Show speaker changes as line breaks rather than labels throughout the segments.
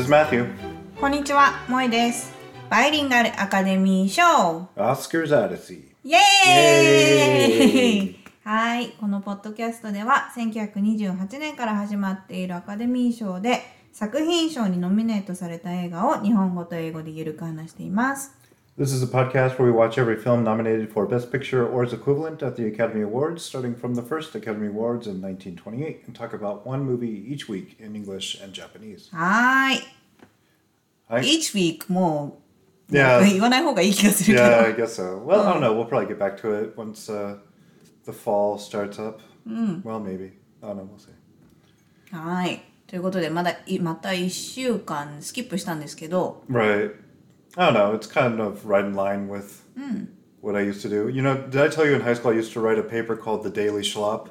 is Matthew.
こんにちは、萌えです。バイリンガルアカデミー賞
Oscars Odyssey.
イエーイ
イエーイ
はい、このポッドキャストでは1928年から始まっているアカデミー賞で作品賞にノミネートされた映画を日本語と英語でゆるく話しています。
This is a podcast where we watch every film nominated for Best Picture or its equivalent at the Academy Awards, starting from the first Academy Awards in 1928, and talk about one movie each week in English and Japanese.
はーい。
はい
Each week もう
Yeah.
言わない方がいい気がするけど。
Yeah, I guess so. Well, I don't know. We'll probably get back to it once uh, the fall starts up. Well, maybe. I don't know. We'll see.
はい。ということで、まだいまた1週間スキップしたんですけど、
Right. I don't know. It's kind of right in line with what I used to do. You know, did I tell you in high school I used to write a paper called The Daily Schlop,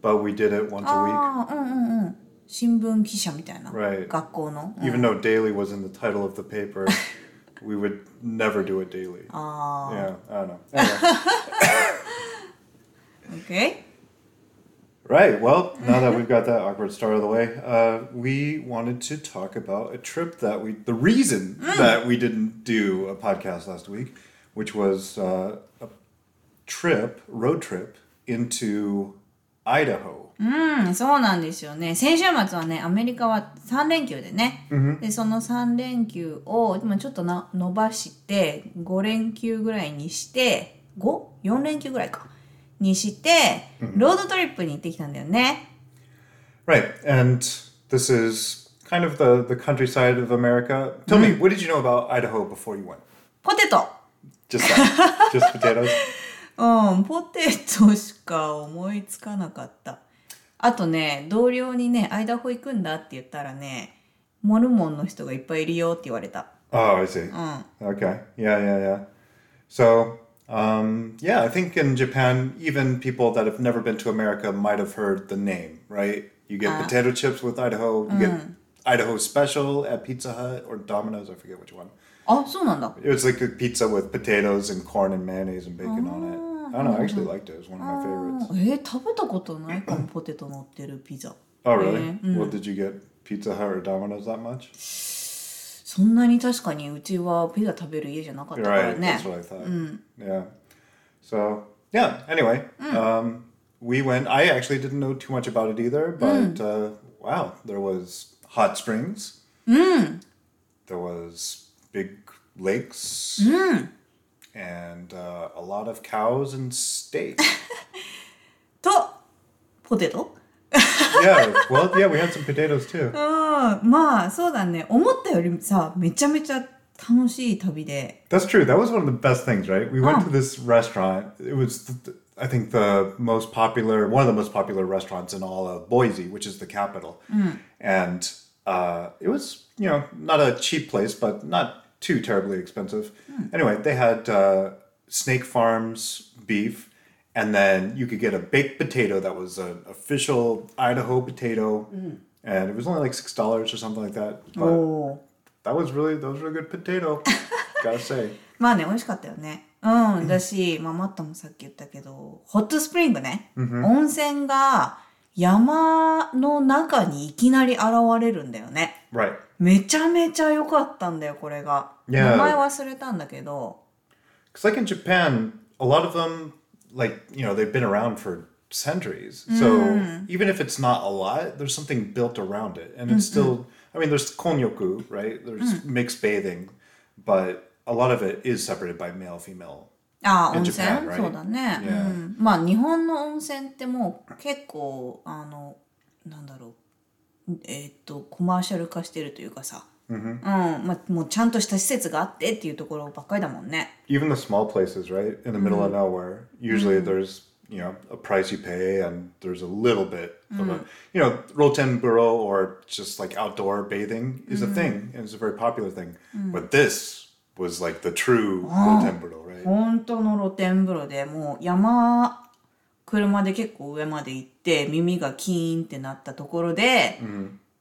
but we did it once a week?
ああ、うんうんうん。新聞記者みたいな。
Right.
学校の。うん
Even though daily was in the title of the paper, we would never do it daily. Yeah, I don't know. Anyway.
Okay?
right. Well, now that we've got that awkward start out of the way, uh, we wanted to talk about a trip that we, the reason that we didn't do a podcast last week, which was uh, a trip, road trip into Idaho.
うん、そうなんですよね。先週末はね、アメリカは3連休でね。で、その3連休を、でもちょっとな伸ばして、5連休ぐらいにして、5?4 連休ぐらいか。 にして、ロードトリップに行ってきたんだよね。
Right. And this is kind of the, the countryside of America. Tell me, what did you know about Idaho before you went?
ポテト
Just that. Just potatoes?
うん、ポテトしか思いつかなかった。あとね、同僚にね、アイダホ行くんだって言ったらね、モルモンの人がいっぱいいるよって言われた。
Oh, I see. Okay. Yeah, yeah, yeah. So, um, yeah, I think in Japan, even people that have never been to America might have heard the name, right? You get potato chips with Idaho. You get Idaho special at Pizza Hut or Domino's. I forget which one.
あ、そうなんだ。
It was like a pizza with potatoes and corn and mayonnaise and bacon on it. I don't know. I actually liked it. It was one of my favorites.
えー食べたことないかもポテト乗ってるピザ
Oh, really? Well, did you get Pizza Hut or Domino's that much?
そんなに確かにうちはピザ食べる家じゃなかったから
Right.
ね
That's what I thought. Yeah. So, yeah. Anyway, um, we went. I actually didn't know too much about it either, but uh, wow, there was hot springs. There was big lakes. And uh, a lot of cows and steak.
とポテト
yeah, well, yeah, we had some potatoes too.
うんまあそうだね思ったよりさめちゃめちゃ楽しい旅で
That's true. That was one of the best things, right? We went to this restaurant. It was, th- th- I think, the most popular, one of the most popular restaurants in all of Boise, which is the capital. And uh, it was, you know, not a cheap place, but not too terribly expensive. Anyway, they had uh, Snake Farms beef, and then you could get a baked potato that was an official Idaho potato. And it was only like $6 or something like that. But
おー
that was really, that was a really good potato, gotta say.
まあね美味しかったよねうんだし、まあ、マットもさっき言ったけどホットスプリングね、温泉が山の中にいきなり現れるんだよね
Right.
めちゃめちゃ良かったんだよこれが
Yeah.
名前忘れたんだけど
Because, like in Japan, a lot of them, like, you know, they've been around for centuries. So even if it's not a lot, there's something built around it. And it's still, I mean, there's konyoku, right? There's mixed bathing, but a lot of it is separated by male, female.
ああ
In
温泉
Japan, right?
そうだね、
Yeah.
うん、まあ日本の温泉ってもう結構あのなんだろうえーっとコマーシャル化してるというかさ、 うんまあ、もうちゃんとした施設があってっていうところばっかりだもんね
Even the small places, right? In the middle of nowhere, usually there's, you know, a price you pay and there's a little bit of a, you know, Rotenburo or just like outdoor bathing is a thing and it's a very popular thing. But this was like the true Rotenburo, right?
本当の露天風呂でもう山車で結構上まで行って耳がキーンってなったところで、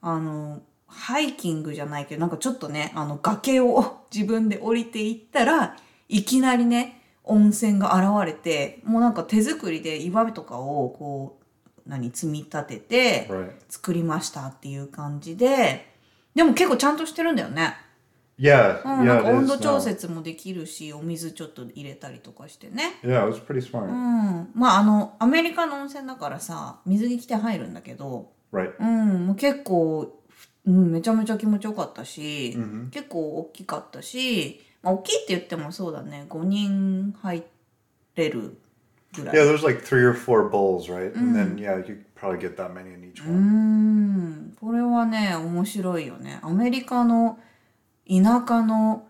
あのハイキングじゃないけどなんかちょっとねあの崖を 自分で降りていったらいきなりね温泉が現れてもうなんか手作りで岩とかをこう何積み立てて.作りましたっていう感じででも結構ちゃんとしてるんだよね。
Yeah,
うん、なん
yeah,
か温度調.節もできるし、お水ちょっと入れたりとかしてね。
Yeah, it was pretty smart.
うん。まああの、アメリカの温泉だからさ、水着着て入るんだけど、
Right.
うん、もう結構、うん、めちゃめちゃ気持ちよかったし、結構大きかったし、まあ、大きいって言ってもそうだね、5人入れるぐらい。
Yeah, there's like three or four bowls, right? And then yeah, you probably get that many in each
う
one.
ん、これはね、面白いよね。アメリカの田舎の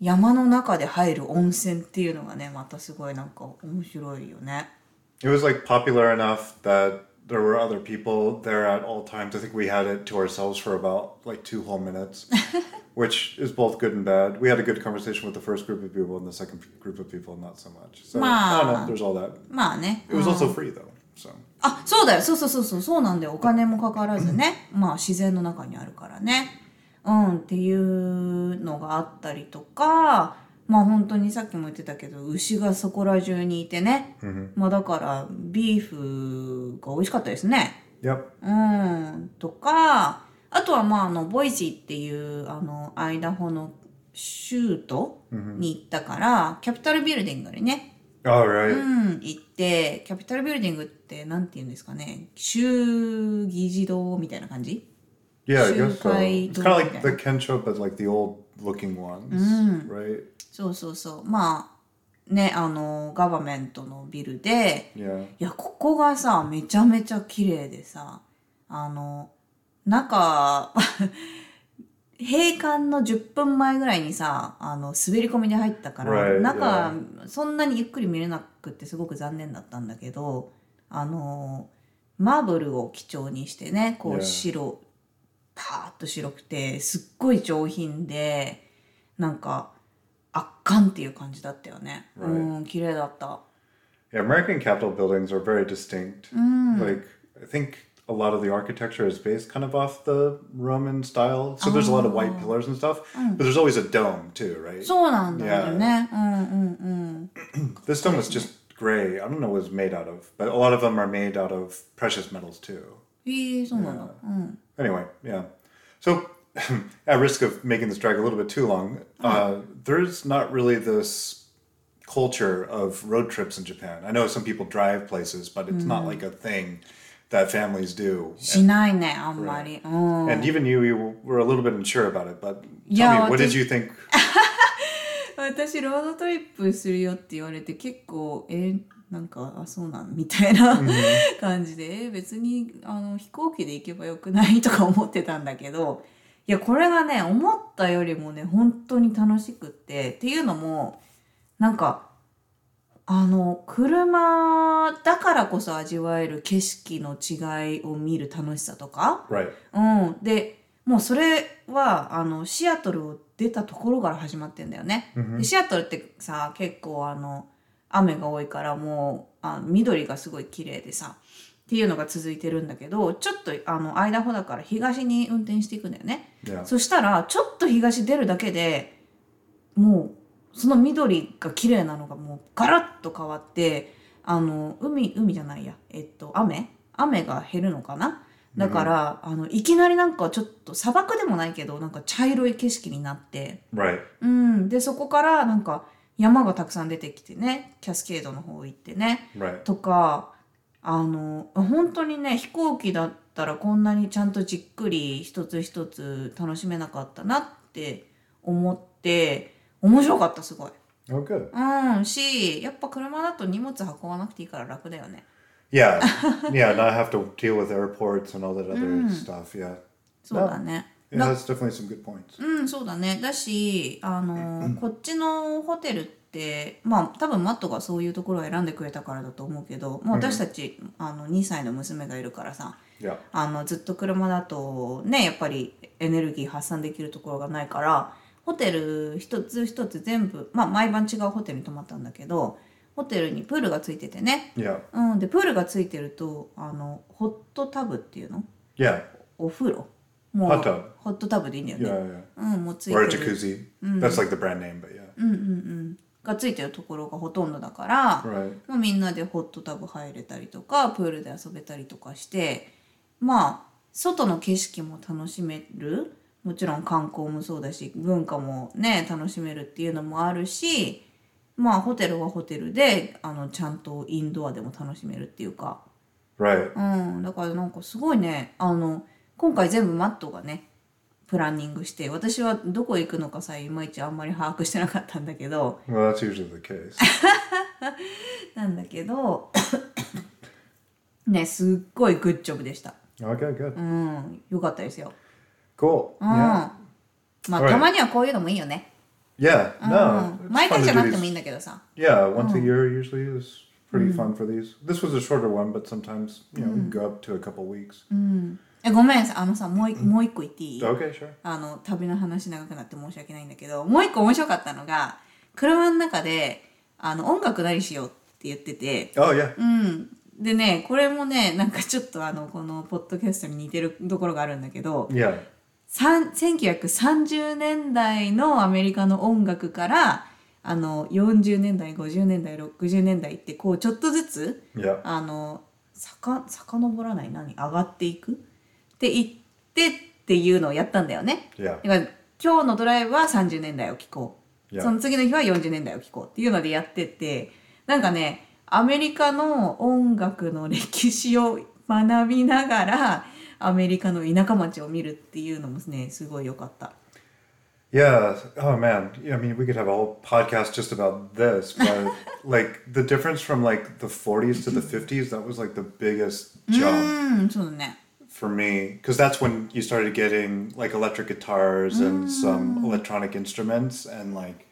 山の中で入る温泉っていうのがね、またすごいなんか面白いよね。
It was like popular enough that there were other people there at all times. I think we had it to ourselves for about like two whole minutes, which is both good and bad. We had a good conversation with the first group of people and the second group of people not so much. So I don't know. There's all that.
まあね。
It was also free though. So
あ、そうだよ。そうそうそうそう。そうなんだよ。お金もかからずね。まあ自然の中にあるからね。うん、っていうのがあったりとか、 まあ本当にさっきも言ってたけど、牛がそこら中にいてね。まあだから、ビーフが美味しかったですね。うん、とか、あとはまああの、ボイジーっていう、あの、アイダホの州都に行ったから、キャピタルビルディングにね、
right.
うん、行って、キャピタルビルディングってなんて言うんですかね、州議事堂みたいな感じ
？Yeah, I guess so. It's kind of like the Kensho, but like the old looking ones, right?
そうそうそう。まあ、ね、あの、ガバメントのビルで、
Yeah.
いや、ここがさ、めちゃめちゃ綺麗でさ、あの、中、閉館の10分前ぐらいにさ、あの、滑り込みで入ったから、
Right,
中、そんなにゆっくり見れなくってすごく残念だったんだけど、あの、マーブルを基調にしてね、こう
Yeah.
白、パーッと白くて、すっごい上品で、なんか、圧巻っていう感じだったよね。
Right.
うん、綺麗だった。
Yeah, American Capitol buildings are very distinct. Like, I think a lot of the architecture is based kind of off the Roman style. So there's a lot of white pillars and stuff, but there's always a dome too, right?
そうなんだよね。うんうんうん。
this dome was just gray. I don't know what it's made out of, but a lot of them are made out of precious metals too.
へえ、そうなんだ。うん。
Anyway, yeah. So, at risk of making this drag a little bit too long, uh, there's not really this culture of road trips in Japan. I know some people drive places, but it's not like a thing that families do.
しないね、あんまり。うん。
And even you, you were a little bit unsure about it, but tell
Yeah,
me, what did
just-
you think?
私、ロードトリップするよって言われて、結構、え、なんか、あ、そうなんみたいな感じで、え別に、あの、飛行機で行けばよくないとか思ってたんだけど、 いや、これがね、思ったよりもね、本当に楽しくって、っていうのも、なんか、あの、車だからこそ味わえる景色の違いを見る楽しさとか.うん。で、もうそれは、あの、シアトルを出たところから始まってんだよね。でシアトルってさ、結構あの、雨が多いからもう、あ緑がすごい綺麗でさ、っていうのが続いてるんだけど、ちょっとあの、アイダホだから東に運転していくんだよね。
Yeah.
そしたら、ちょっと東出るだけでもう、その緑が綺麗なのがもうガラッと変わって、あの、海、海じゃないや、えっと、雨？雨が減るのかな？だから、あの、いきなりなんかちょっと砂漠でもないけど、なんか茶色い景色になって、
Right.
うん。で、そこからなんか山がたくさん出てきてね、キャスケードの方行ってね、
Right.
とか、あの、本当にね、飛行機だったらこんなにちゃんとじっくり一つ一つ楽しめなかったなって思って、面白かった、すごい。
Oh, good.
うん、し、やっぱ車だと荷物運ばなくていいから楽だよね。
Yeah. yeah, not have to deal with airports and all that other stuff. Yeah.
そうだね。
It has definitely some good points.
うん、そうだね。だし、あの、こっちのホテルって、まあ、多分マットがそういうところを選んでくれたからだと思うけど、もう私たち、あの、2歳の娘がいるからさ.あの、ずっと車だとね、やっぱりエネルギー発散できるところがないから、ホテル一つ一つ全部、まあ、毎晩違うホテルに泊まったんだけど、ホテルにプールがついててね。うん、で、プールがついてると、あの、ホットタブっていうの？お風呂もう、
ホット
ホットタブでいいんだよね。うん、もうついて
Or a
る。
jacuzzi. That's like the brand name, but yeah.
がついてるところがほとんどだから.もうみんなでホットタブ入れたりとかプールで遊べたりとかしてまあ外の景色も楽しめるもちろん観光もそうだし文化もね楽しめるっていうのもあるしまあホテルはホテルであのちゃんとインドアでも楽しめるっていうか.うんだからなんかすごいねあの今回全部マットがねプランニングして私はどこ行くのかさいまいちあんまり把握してなかったんだけど
Well, that's usually the case.
なんだけどねすっごいグッジョブでした
Okay, good.
うんよかったですよ
Cool.
うん
Yeah.
まあ
Alright.
たまにはこういうのもいいよね
Yeah.
う
No.
ん
it's
毎
fun
回
to
じゃ
do
なくてもいいん
these.
だけどさ
Yeah, once a year usually is pretty fun for these. This was a shorter one, but sometimes you know go up to a couple weeks.
えごめんあのさもういもう一個言っていい
？Okay, sure.
あの旅の話長くなって申し訳ないんだけどもう一個面白かったのが車の中であの音楽なりしようって言ってて
Oh.
うんでねこれもねなんかちょっとあのこのポッドキャストに似てるところがあるんだけど
Yeah.
さん1930年代のアメリカの音楽からあの40年代50年代60年代ってこうちょっとずつ
Yeah.
あのさか遡らない？何？上がっていく？って言ってっていうのをやったんだよね。だから今日のドライブは30年代を聴こう。その次の日は40年代を聴こうっていうのでやっててなんかねアメリカの音楽の歴史を学びながらアメリカの田舎町を見るっていうのもねすごい良かった。
Yeah. Oh man. I mean, we could have a whole podcast just about this, but like the difference from like the 40s to the 50s, that was like the biggest
う
jump
んそうだね。
For me because that's when you started getting like electric guitars and some mm. electronic instruments and like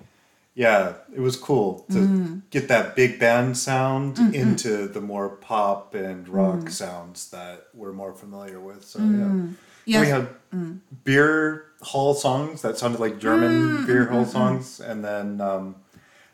yeah it was cool to mm. get that big band sound mm-hmm. into the more pop and rock mm. sounds that we're more familiar with so yeah.
Yeah.
we had beer hall songs that sounded like german beer hall songs and then um,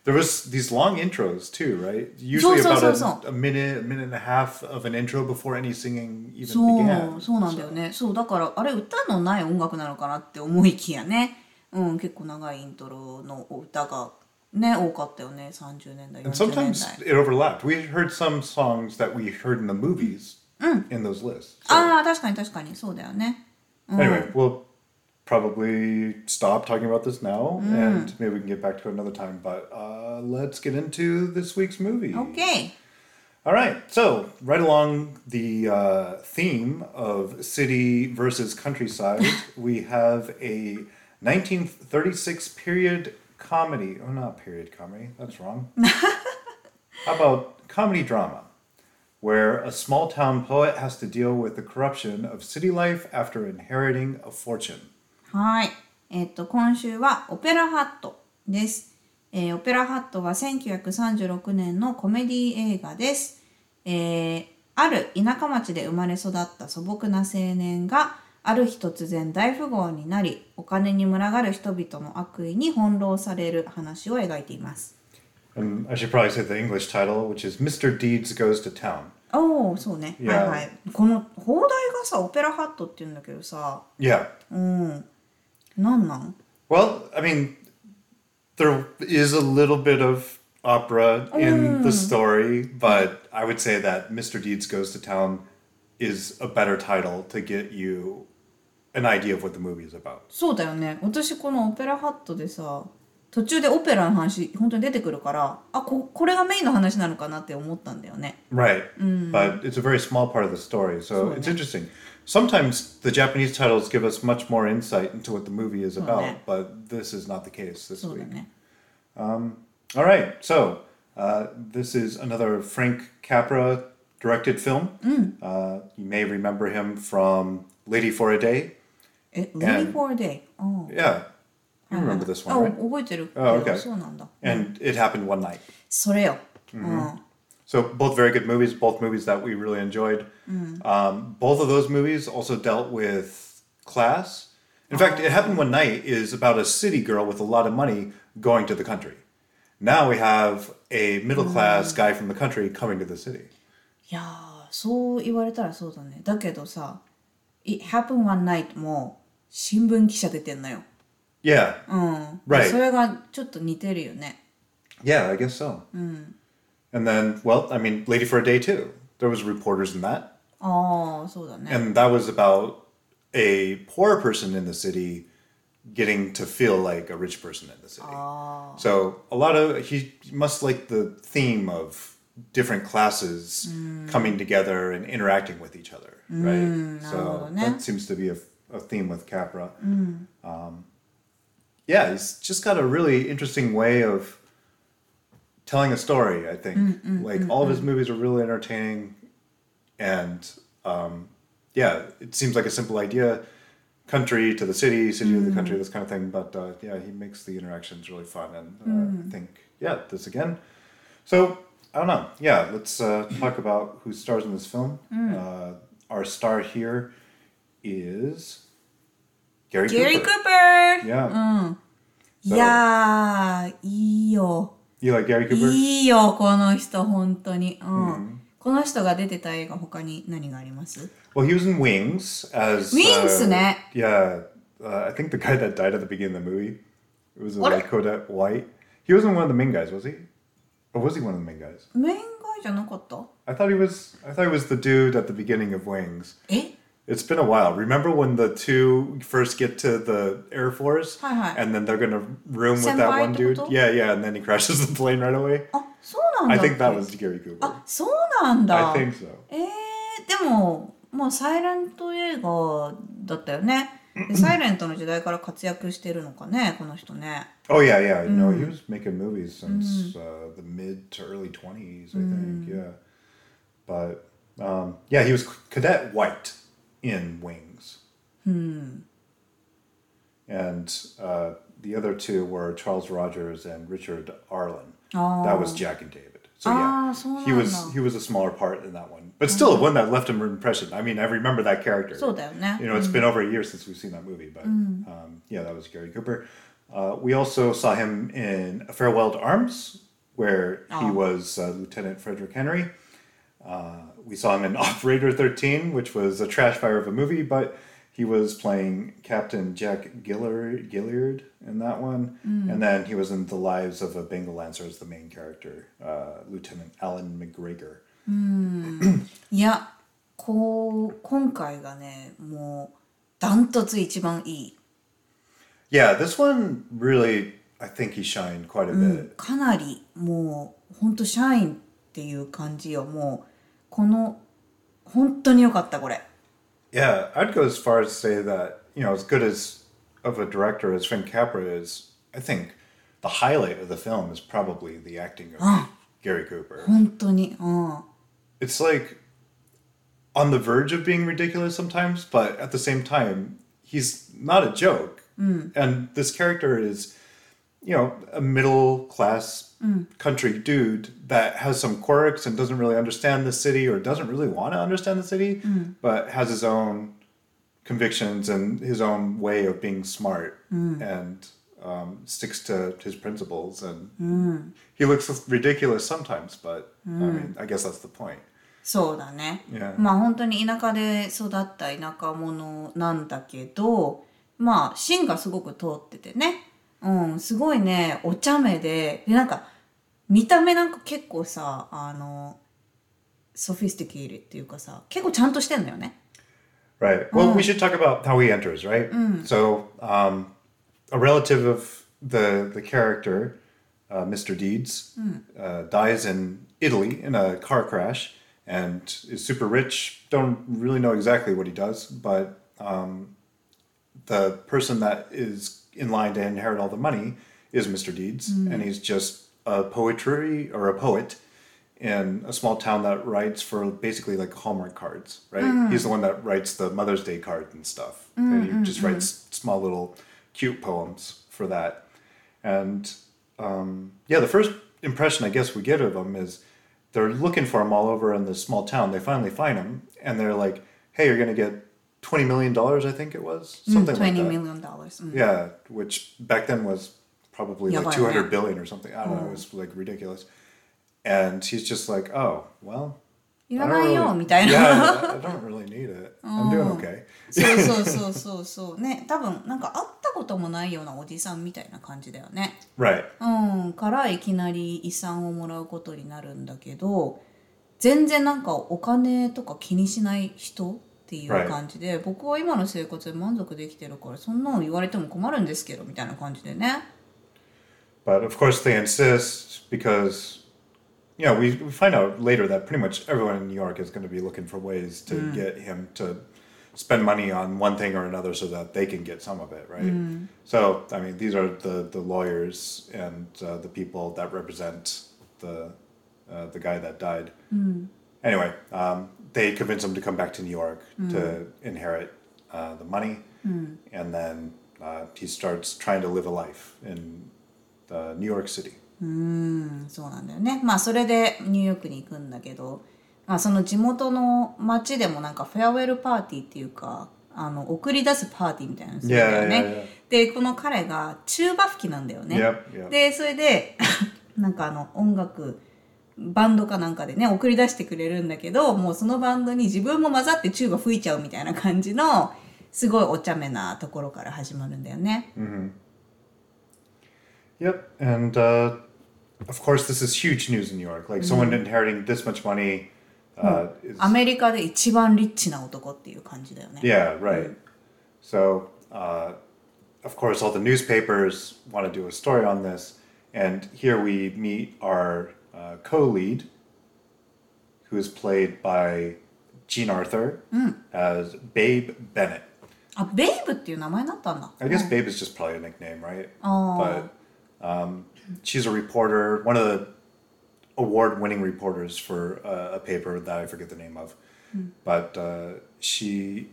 there was these long intros too right usually
so,
about
so,
a,
so.
a minute a minute and a half of an intro before any singing even
そう
began
そうなんだよねそうだからあれ歌のない音楽なのかなって思いきやねうん結構長いイントロの歌がね多かったよね30年代
And
40年
sometimes
代
it overlapped. We heard some songs that we heard in the movies in those lists. So,
ああ確かに確かにそうだよね
anyway, we'll probably stop talking about this now and maybe we can get back to it another time. But uh, let's get into this week's movie.
OK
All right. So, right along the uh, theme of city versus countryside, we have a 1936 period comedy. Oh, not period comedy. That's wrong. How about comedy drama, where a small town poet has to deal with the corruption of city life after inheriting a fortune.
はい。えっ、と、今週はオペラハットです。えーオペラハットは1936年のコメディ映画です。えーある田舎町で生まれ育った素朴な青年が、ある日突然大富豪になり、お金に群がる人々の悪意に翻弄される話を描いています。
And I should probably say the English title, which is Mr. Deeds Goes to Town.
おお、そうね。
いや
はいはい。この放題がさ、オペラハットって言うんだけどさ、
Yeah.
うん。なんなん
Well, I mean, there is a little bit of opera in the story, but I would say that Mr. Deeds Goes to Town is a better title to get you an idea of what the movie is about.
そうだよね私このオペラハットでさ途中でオペラの話本当に出てくるからあここれがメインの話なのかなって思ったんだよね
Right. But it's a very small part of the story, so it's interesting. Sometimes the Japanese titles give us much more insight into what the movie is about,
yeah.
but this is not the case this
そうだ
week.
ね
All right, so uh, this is another Frank Capra directed film. Uh, you may remember him from Lady for a Day.
え「Ready for a Day」あ
Yeah, you remember this
あ
one, right?
覚えてるけど、
Oh, okay.
そうなんだ
And it happened one night.
それよ、うん、
So both very good movies, both movies that we really enjoyed. Um, both of those movies also dealt with class. In fact, It Happened One Night is about a city girl with a lot of money going to the country. Now we have a middle class guy from the country coming to the city.
いやーそう言われたらそうだねだけどさ「It Happened One Night」も新聞記者出てんのよ
Yeah,
うん
Right.
それがちょっと似てるよね
yeah, I guess so. and then, well, I mean, Lady for a Day too. There was reporters in that.
Oh, so that.
And that was about a poor person in the city getting to feel like a rich person in the city. Oh. So a lot of he must like the theme of different classes mm. coming together and interacting with each other, right? So that seems to be a, a theme with Capra. Mm. Um, yeah, he's just got a really interesting way of telling a story. I think mm, mm like mm, all mm. of his mm. movies are really entertaining, and um, yeah, it seems like a simple idea: country to the city, city to the mm. country, this kind of thing. But uh, yeah, he makes the interactions really fun, and uh, I think yeah, this again. So I don't know. Yeah, let's uh, talk about who stars in this film. Uh, our star here is Gary,
Gary
Cooper.
Cooper.
Yeah.
So, yeah,
You like Gary Cooper?
いいよこの人本当にうん、この人が出てた映画他に何があります
Well, he was in Wings as
Wings
uh,
ね。
Yeah, uh, I think the guy that died at the beginning of the movie. Was uh, Kodak White. He wasn't one of the main guys, was he? Or was he one of the main guys?
メインガイじゃなかった
I thought he was. I thought he was the dude at the beginning of Wings.
え
It's been a while. Remember when the two first get to the Air Force,
Hi, hi.
and then they're gonna room with that one
Senpai
dude?
ってこと?
Yeah, yeah, and then he crashes the plane right away.
あそうなんだ
I think that
っけ
was Gary Cooper.
あそうなんだ
I think so.
えー、でももうサイレント映画だったよねでサイレントの時代から活躍してるのかねこの人ね
Oh yeah, yeah. No, he was making movies since uh, the mid to early twenties, I think. Yeah, but um, yeah, he was Cadet White in Wings. Hmm. And uh, the other two were Charles Rogers and Richard Arlen. Oh. That was oh. Jack and David. So yeah,
ah,
he was he was a smaller part in that one, but still mm-hmm. one that left an impression. I mean, I remember that character.
So yeah.
You know, it's mm-hmm. been over a year since we've seen that movie, but mm-hmm. um, yeah, that was Gary Cooper. Uh, we also saw him in Farewell to Arms, where oh. he was uh, Lieutenant Frederick Henry. Uh, we saw him in Operator 13, which was a trash fire of a movie, but he was playing Captain Jack Gillard, Gilliard in that one. And then he was in The Lives of a Bengal Lancer as the main character, uh, Lieutenant Alan McGregor.
いやこう今回がねもうダントツ一番いい
Yeah, this one really, I think he shined quite a bit.
かなりもうほんとシャインっていう感じよもう この本当に良かったこれ
Yeah, I'd go as far as to say that, you know, as good as of a director as Frank Capra is, I think the highlight of the film is probably the acting of Gary Cooper.
本当にうん
It's like on the verge of being ridiculous sometimes, but at the same time, he's not a joke. And this character is, you know, a middle class country dude that has some quirks and doesn't really understand the city or doesn't really want to understand the city, but has his own convictions and his own way of being smart and um, sticks to his principles. And he looks ridiculous sometimes, but I mean, I guess that's the point.
そうだね。
Yeah.
まあ本当に田舎で育った田舎者なんだけど、まあ芯がすごく通っててね。うん、すごいね、お茶目で、で、なんか、 見た目なんか結構さ、あの、ソフィスティケイルっていうかさ、結構ちゃんとしてんのよね。
Right. Well, we should talk about how he enters, right? So, um, a relative of the the character, uh, Mr. Deeds, uh, dies in Italy in a car crash and is super rich. Don't really know exactly what he does, but um, the person that is in line to inherit all the money is Mr. Deeds, and he's just a poetry or a poet in a small town that writes for basically like Hallmark cards, right? Mm. He's the one that writes the Mother's Day card and stuff. Mm, and he mm, just writes small little cute poems for that. And um, yeah, the first impression I guess we get of him is they're looking for him all over in this small town. They finally find him and they're like, hey, you're going to get $20 million, I think it was. Something like
20
that.
million dollars、うん
Yeah, which back then was probably like
やばいね。
200 billion or something. I don't know. It was like ridiculous. And he's just like, oh, well.
いらないよ、みたいな。
Yeah, I don't really need it. I'm doing okay.
そうそうそうそうそう。ね、多分なんか会ったこともないようなおじさんみたいな感じだよね。
Right.
うん、からいきなり遺産をもらうことになるんだけど全然なんかお金とか気にしない人っていう感じで、僕は今の生活で満足できてるからそんなの言われても困るんですけどみたいな感じでね
But of course, they insist because, you know, we, we find out later that pretty much everyone in New York is going to be looking for ways to get him to spend money on one thing or another so that they can get some of it, right? So, I mean, these are the, the lawyers and uh, the people that represent the, uh, the guy that died. Anyway, um, they convince him to come back to New York to inherit uh, the money. And then uh, he starts trying to live a life in uh, New York City.
うんそうなんだよねまあそれでニューヨークに行くんだけど、まあ、その地元の町でもなんかフェアウェルパーティーっていうかあの送り出すパーティーみたいなのするんだよね。でこの彼がチューバ吹きなんだよね。
Yep, yep.
でそれで なんかあの音楽バンドかなんかでね送り出してくれるんだけどもうそのバンドに自分も混ざってチューバ吹いちゃうみたいな感じのすごいお茶目なところから始まるんだよね。
Yep, and uh, of course this is huge news in New York. Like someone mm. inheriting this much money. Uh, mm. is...
アメリカで一番リッチな男っていう感じだよね。
Yeah, right. So, uh, of course, all the newspapers want to do a story on this, and here we meet our uh, co-lead, who is played by Jean Arthur mm. as Babe Bennett.
Ah, あ、ベイブっていう名前だったんだ。
I guess Babe is just probably a nickname, right?
Oh.
But um, she's a reporter, one of the award-winning reporters for uh, a paper that I forget the name of. But uh, she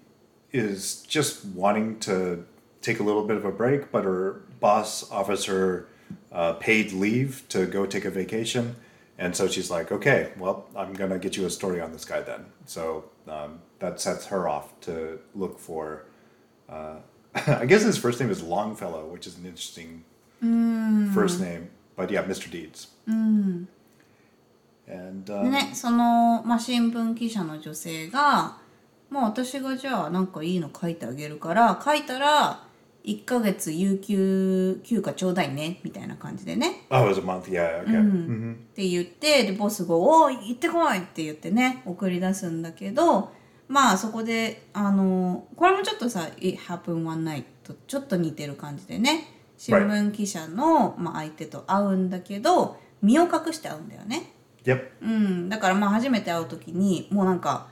is just wanting to take a little bit of a break, but her boss offers her uh, paid leave to go take a vacation. And so she's like, okay, well, I'm going to get you a story on this guy then. So um, that sets her off to look for uh, I guess his first name is Longfellow, which is an interesting first name. But yeah, Mr. Deeds. And
で
um,
ね、その、まあ、新聞記者の女性が、まあ、私がじゃあなんかいいの書いてあげるから書いたら1ヶ月有給休暇ちょうだいねみたいな感じでね
oh, it was a month. Yeah, okay. hmm
って言ってでボスが「おい行ってこい!」って言ってね送り出すんだけどまあそこであのこれもちょっとさ「It happened one night」とちょっと似てる感じでね新聞記者の、まあ、相手と会うんだけど身を隠して会うんだよね。
Yep.
うん、だからまあ初めて会う時にもうなんか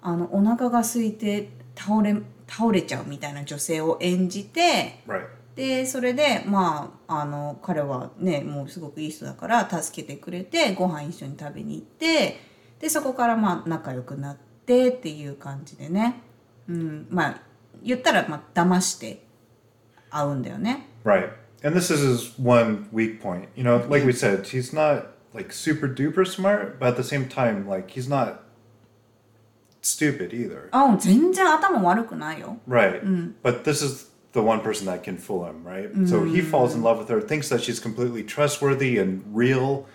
あのお腹が空いて倒れ倒れちゃうみたいな女性を演じて
Right.
でそれでまああの彼はねもうすごくいい人だから助けてくれてご飯一緒に食べに行ってでそこからまあ仲良くなってっていう感じでね、うん、まあ言ったらまあ騙して会うんだよね。
Right. And this is his one weak point. You know, like we said, he's not like super duper smart, but at the same time, like he's not stupid either.
あ全然頭悪くないよ。
Right. But this is the one person that can fool him, right? So he falls in love with her, thinks that she's completely trustworthy and real,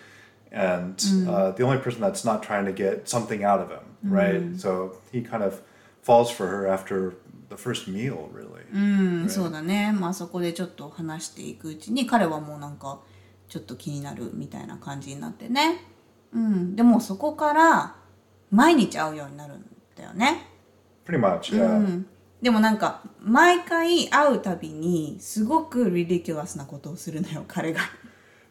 and uh, the only person that's not trying to get something out of him, right? So he kind of falls for her after the first meal, really.
うん、そうだねまあそこでちょっと話していくうちに彼はもうなんかちょっと気になるみたいな感じになってねうんでもそこから毎日会うようになるんだよね
Pretty much, yeah.
でもなんか毎回会うたびにすごくリディキュラスなことをするのよ彼が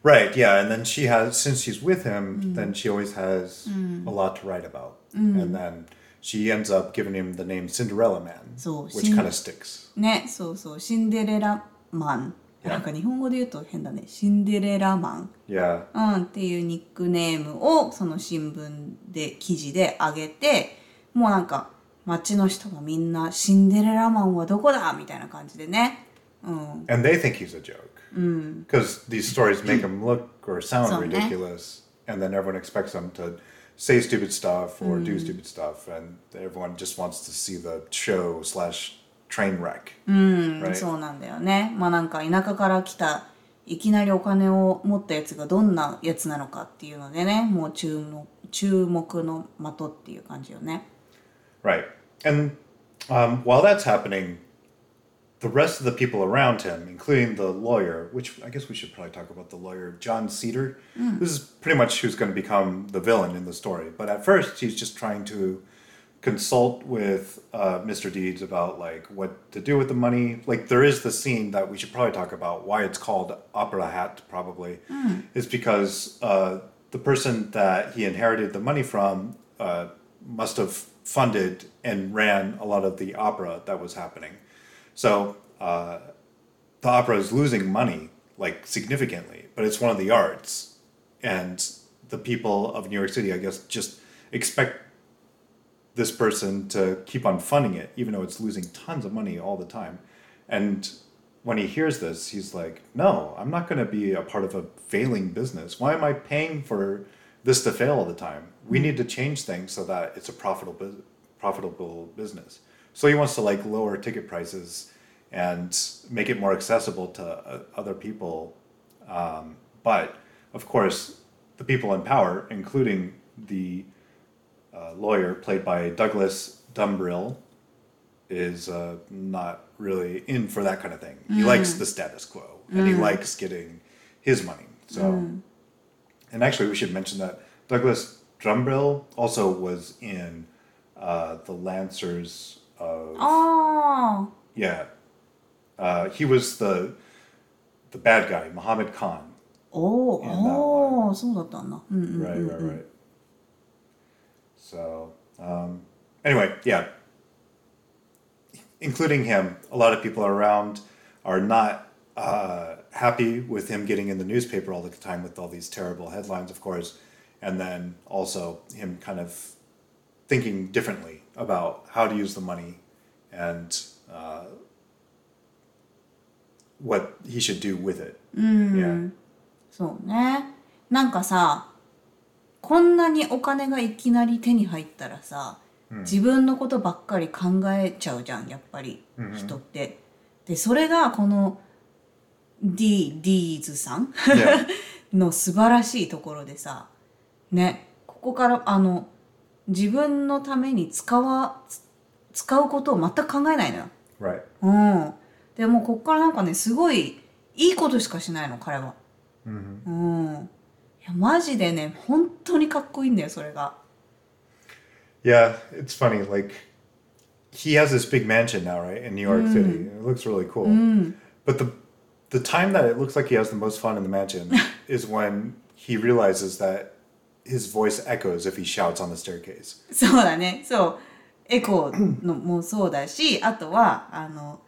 Right, yeah, and then she has since she's with him, then she always has a lot to write about, and then she ends up giving him the name Cinderella Man,
So,
which
Cin-
kind of sticks.
ねそうそうシンデレラマンなんか日本語で言うと変だねシンデレラマン
Yeah,
うん、っていうニックネームをその新聞で記事で上げてもうなんか街の人がみんな「シンデレラマンはどこだ?」みたいな感じでね、うん、
and they think he's a joke because these stories make him look or sound
So, eh?
ridiculous, and then everyone expects him to say stupid stuff or do stupid stuff, and everyone just wants to see the show slash train wreck.
うん
right?
そうなんだよねまあなんか田舎から来たいきなりお金を持ったやつがどんなやつなのかっていうのでねもう注目注目の的っていう感じよね
Right. And um, while that's happening, the rest of the people around him, including the lawyer, which I guess we should probably talk about the lawyer, John Cedar, this is pretty much who's going to become the villain in the story. But at first, he's just trying to consult with uh, Mr. Deeds about like what to do with the money. Like there is the scene that we should probably talk about why it's called Opera Hat. Probably is because uh, the person that he inherited the money from uh, must have funded and ran a lot of the opera that was happening. So uh, the opera is losing money like significantly, but it's one of the arts, and the people of New York City, I guess, just expect this person to keep on funding it, even though it's losing tons of money all the time. And when he hears this, he's like, "No, I'm not going to be a part of a failing business. Why am I paying for this to fail all the time? We need to change things so that it's a profitable profitable business." So he wants to like lower ticket prices and make it more accessible to uh, other people. Um, but of course, the people in power, including the uh, lawyer played by Douglass Dumbrille, is uh, not really in for that kind of thing. He likes the status quo and he likes getting his money. So, and actually, we should mention that Douglass Dumbrille also was in uh, the Lancers of
あ
yeah. Uh, he was the the bad guy, Muhammad Khan.
あおー
Yeah, that
おーそうだったんだうんうん
Right, right, right. So, um, anyway, yeah. Including him, a lot of people around are not uh, happy with him getting in the newspaper all the time with all these terrible headlines, of course, and then also him kind of thinking differently about how to use the money and uh, what he should do with it. Yeah.
そうねなんかさこんなにお金がいきなり手に入ったらさ、自分のことばっかり考えちゃうじゃんやっぱり、人ってでそれがこの D, D ズさん？の素晴らしいところでさねここからあの自分のために使わつ使うことを全く考えないのよ。
Right.
うん。でもうこっからなんかねすごいいいことしかしないの彼は。うん。いやマジでね本当にかっこいいんだよそれが。
Yeah, it's funny. Like, he has this big mansion now, right, in New York City. It looks really cool. But the the time that it looks like he has the most fun in the mansion is when he realizes that
そうだね。そう。エコーのもそうだし、あとは、あの、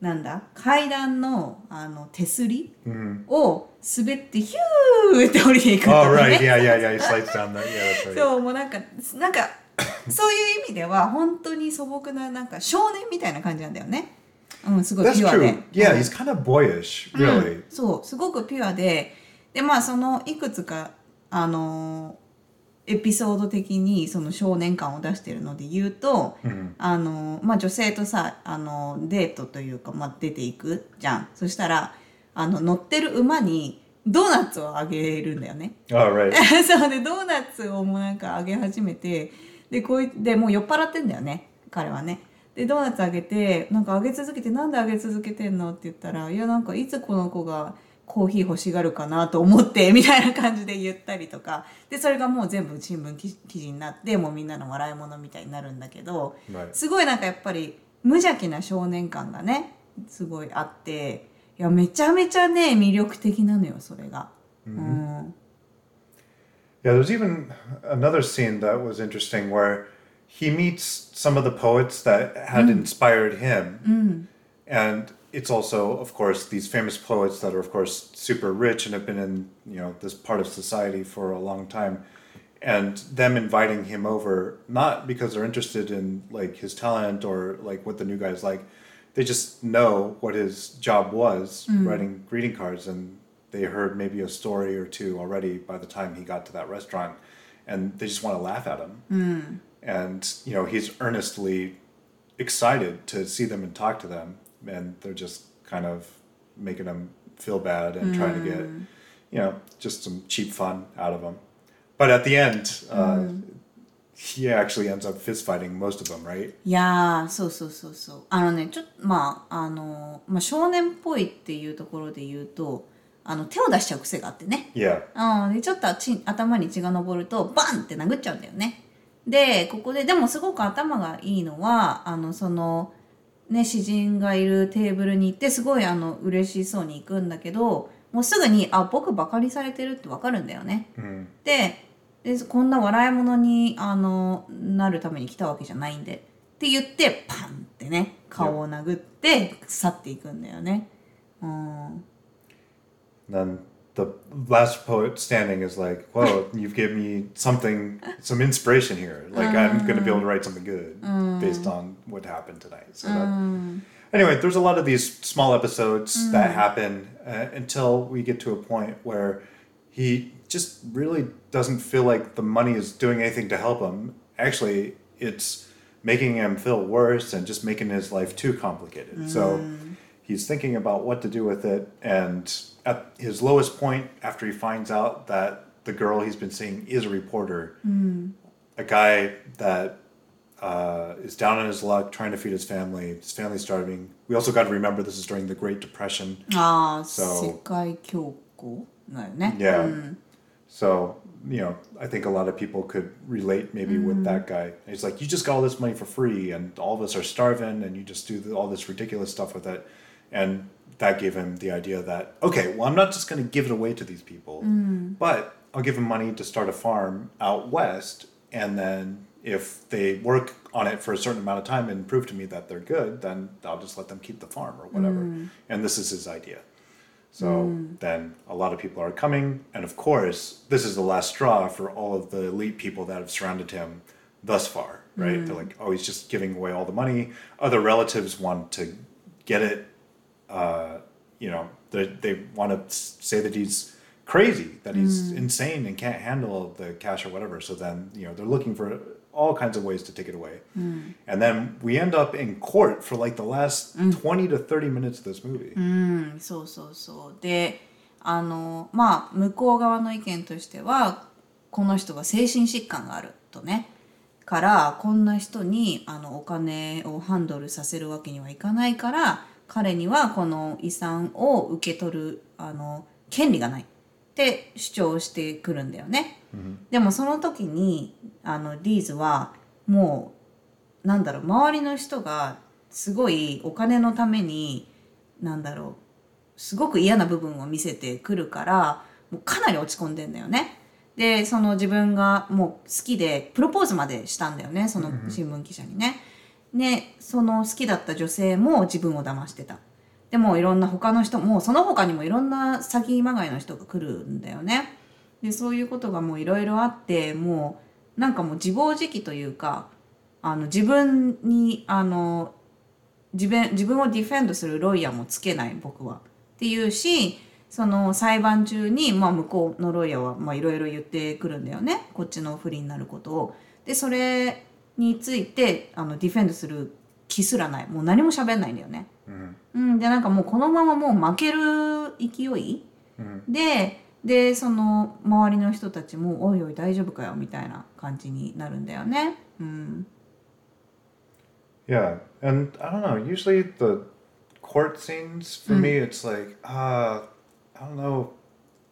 なんだ？階段の,あの手すりを滑ってヒューって降りていくとか、
い。は。
そう、もうなんか、なんか、そういう意味では、本当に素朴な、なんか、少年みたいな感じなんだよね。うん、すごいピュアで。いや、
yeah, kind of really.
そう、すごくピュアで、で、まあ、その、いくつか、あのエピソード的にその少年感を出してるので言うと、あのまあ、女性とさあのデートというか、まあ、出ていくじゃんそしたらあの乗ってる馬にドーナツをあげるんだよね。
Oh, right.
そうでドーナツをもうなんかあげ始めてでこういでもう酔っ払ってんだよね彼はね。でドーナツあげてなんかあげ続けてなんであげ続けてんの？って言ったらいやなんかいつこの子がコーヒー欲しがるかなと思って みたいな感じで言ったりとかでそれがもう全部新聞記記事になってもうみんなの笑い物みたいになるんだけど.すごいなんかやっぱり無邪気な少年感がねすごいあっていやめちゃめちゃね魅力的なのよそれが。うん、
Yeah, there's even another scene that was interesting where he meets some of the poets that had inspired him. And it's also, of course, these famous poets that are, of course, super rich and have been in, you know, this part of society for a long time. And them inviting him over, not because they're interested in like his talent or like what the new guy's like. They just know what his job was, mm. writing greeting cards, and they heard maybe a story or two already by the time he got to that restaurant, and they just want to laugh at him. Mm. And you know, he's earnestly excited to see them and talk to them, and they're just kind of making him feel bad and trying to get, you know, just some cheap fun out of him. But at the end, uh, he actually ends up fist fighting most of them, right?
いやーそうそうそうそうあのねちょっとまああの、まあ、少年っぽいっていうところで言うとあの手を出しちゃう癖があってね
Yeah.
うんでちょっとち頭に血が上るとバンって殴っちゃうんだよねでここででもすごく頭がいいのはあのそのね詩人がいるテーブルに行ってすごいあの嬉しそうに行くんだけどもうすぐにあ僕バカにされてるってわかるんだよね。ででこんな笑い物にあのなるために来たわけじゃないんでって言ってパンってね顔を殴って去っていくんだよね。うん、
then the last poet standing is like, "Well, you've given me something, some inspiration here. Like I'm going to be able to write something good mm. based on what happened tonight." So that, mm. anyway, there's a lot of these small episodes mm. that happen uh, until we get to a point where he just really doesn't feel like the money is doing anything to help him. Actually, it's making him feel worse and just making his life too complicated. So he's thinking about what to do with it and at his lowest point after he finds out that the girl he's been seeing is a reporter mm. a guy that uh, is down on his luck trying to feed his family his family's starving. We also got to remember this is during the great depression.
Ah,
so yeah. Mm. so you know i think a lot of people could relate maybe mm. with that guy. He's like you just got all this money for free and all of us are starving and you just do all this ridiculous stuff with it. And that gave him the idea that, okay, well, I'm not just going to give it away to these people, mm. but I'll give them money to start a farm out west. And then if they work on it for a certain amount of time and prove to me that they're good, then I'll just let them keep the farm or whatever. Mm. And this is his idea. So mm. then a lot of people are coming. And of course, this is the last straw for all of the elite people that have surrounded him thus far, right? They're like, oh, he's just giving away all the money. Other relatives want to get it. Uh, you know, they, they want to say that he's crazy, that he's insane and can't handle the cash or whatever. So then, you know, they're looking for all kinds of ways to take it away. And then we end up in court for like the last 20 to 30 minutes of this movie.
うん、そうそうそう。で、あの、まあ、向こう側の意見としては、この人が精神疾患があるとね。から、こんな人にあのお金をハンドルさせるわけにはいかないから、彼にはこの遺産を受け取るあの権利がないって主張してくるんだよね。でもその時にあのリーズはもうなんだろう周りの人がすごいお金のためになんだろうすごく嫌な部分を見せてくるからもうかなり落ち込んでんだよね。でその自分がもう好きでプロポーズまでしたんだよねその新聞記者にね。ねその好きだった女性も自分を騙してた。でもいろんな他の人もその他にもいろんな詐欺まがいの人が来るんだよね。でそういうことがもういろいろあってもうなんかもう自暴自棄というかあの自分にあの自分自分をディフェンドするロイヤーもつけない僕はっていうしその裁判中に、まあ、向こうのロイヤーはまあいろいろ言ってくるんだよねこっちの不利になることを。でそれについてあのディフェンドする気すらないもう何も喋んないんだよね。うん、でなんかもうこのままもう負ける勢い、ででその周りの人たちも「おいおい大丈夫かよ」みたいな感じになるんだよね。うん、
Yeah, and I don't know. Usually the court scenes for me, it's like, uh, I don't know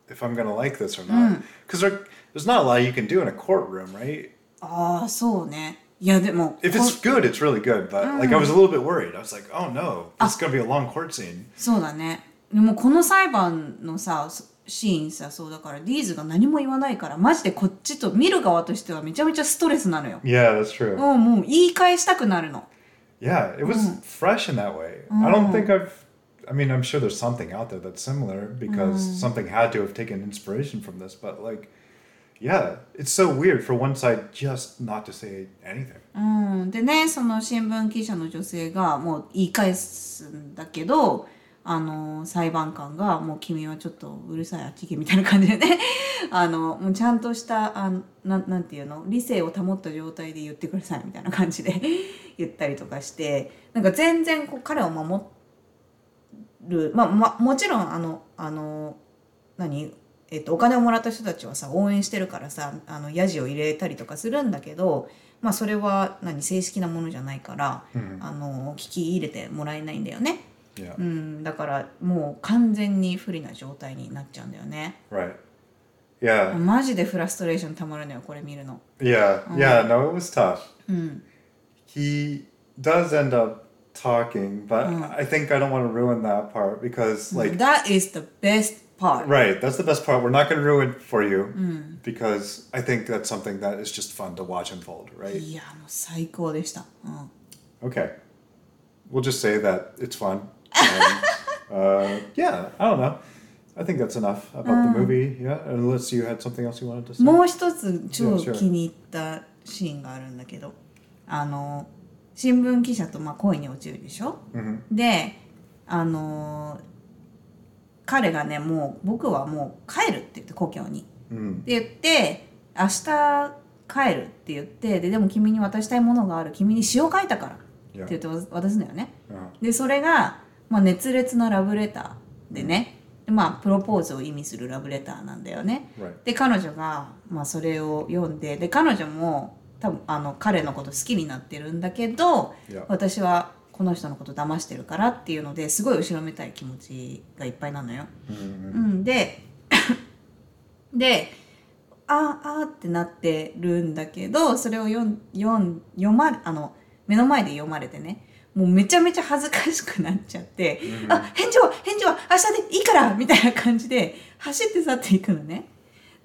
if I'm gonna like this or not, because there, there's not a lot you can do in a courtroom, right?
ああそうね。いやでも
If
こ
it's good, it's really good. But like, I was a little bit worried. I was like, oh no, this is gonna be a long court scene.
そうだね。でもこの裁判のさシーンさそうだからディーズが何も言わないからマジでこっちと見る側としてはめちゃめちゃストレスなのよ。
Yeah, that's true.
もうもう言い返したくなるの。
Yeah, it was fresh in that way. I don't think I've. I mean, I'm sure there's something out there that's similar because something had to have taken inspiration from this. But like, yeah, it's so weird for one side just not to say anything.
うん、でねその新聞記者の女性がもう言い返すんだけどあの裁判官が「もう君はちょっとうるさいあっち行け」みたいな感じでね。あのもうちゃんとしたあななんていうの？理性を保った状態で言ってくださいみたいな感じで 言ったりとかして。なんか全然こう彼を守る、まあ、まもちろんあのあの何？えっと、お金をもらった人たちはさ応援してるからさあのヤジを入れたりとかするんだけど、まあ、それは何正式なものじゃないから、あの聞き入れてもらえないんだよね、
Yeah.
うん、だからもう完全に不利な状態になっちゃうんだよね。
Right. Yeah.
マジでフラストレーションたまるのよこれ見るの
Yeah. Yeah. No, it was tough. He does end up talking, but I think I don't want to ruin that part because, like,
That is the best part
right, that's the best part. We're not going to ruin it for you because I think that's something that is just fun to watch unfold, right?
いやもう最高でした、うん、
Okay. We'll just say that it's fun. And, uh, yeah, I don't know. I think that's enough about the movie. Yeah, unless you had something else you wanted to say.
もう一つ超
Yeah, sure.
気に入ったシーンがあるんだけどあの新聞記者とまあ恋に落ちるでしょ、であの 彼がねもう僕はもう帰るって言って故郷に、って言って明日帰るって言ってででも君に渡したいものがある。君に詩を書いたからって言って渡すのよね、
Uh-huh.
でそれが、まあ、熱烈なラブレターでね、でまあプロポーズを意味するラブレターなんだよね.で彼女が、まあ、それを読んでで彼女も多分あの彼のこと好きになってるんだけど.私はこの人のこと騙してるからっていうのですごい後ろめたい気持ちがいっぱいなのよ。うん、で でああってなってるんだけどそれを読ん読まあの目の前で読まれてねもうめちゃめちゃ恥ずかしくなっちゃって「あ返事は返事は明日でいいから!」みたいな感じで走って去っていくのね。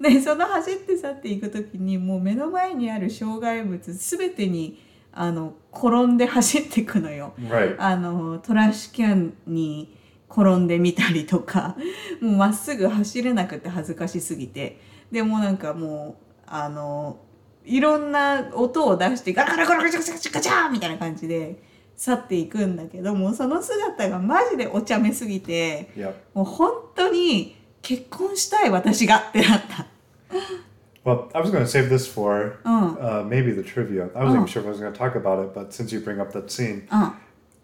でその走って去っていく時にもう目の前にある障害物全てにあの転んで走っていくのよ。
Right.
あのトラッシュキャンに転んでみたりとか もうまっすぐ走れなくて恥ずかしすぎてでもなんかもうあのいろんな音を出してガラガラガラガチャガチャガチャガチャみたいな感じで去っていくんだけどもうその姿がマジでお茶目すぎて.もう本当に結婚したい私がってなった。
Well, I was going to save this for oh. uh, maybe the trivia. I wasn't oh. even sure if I was going to talk about it, but since you bring up that scene,
oh.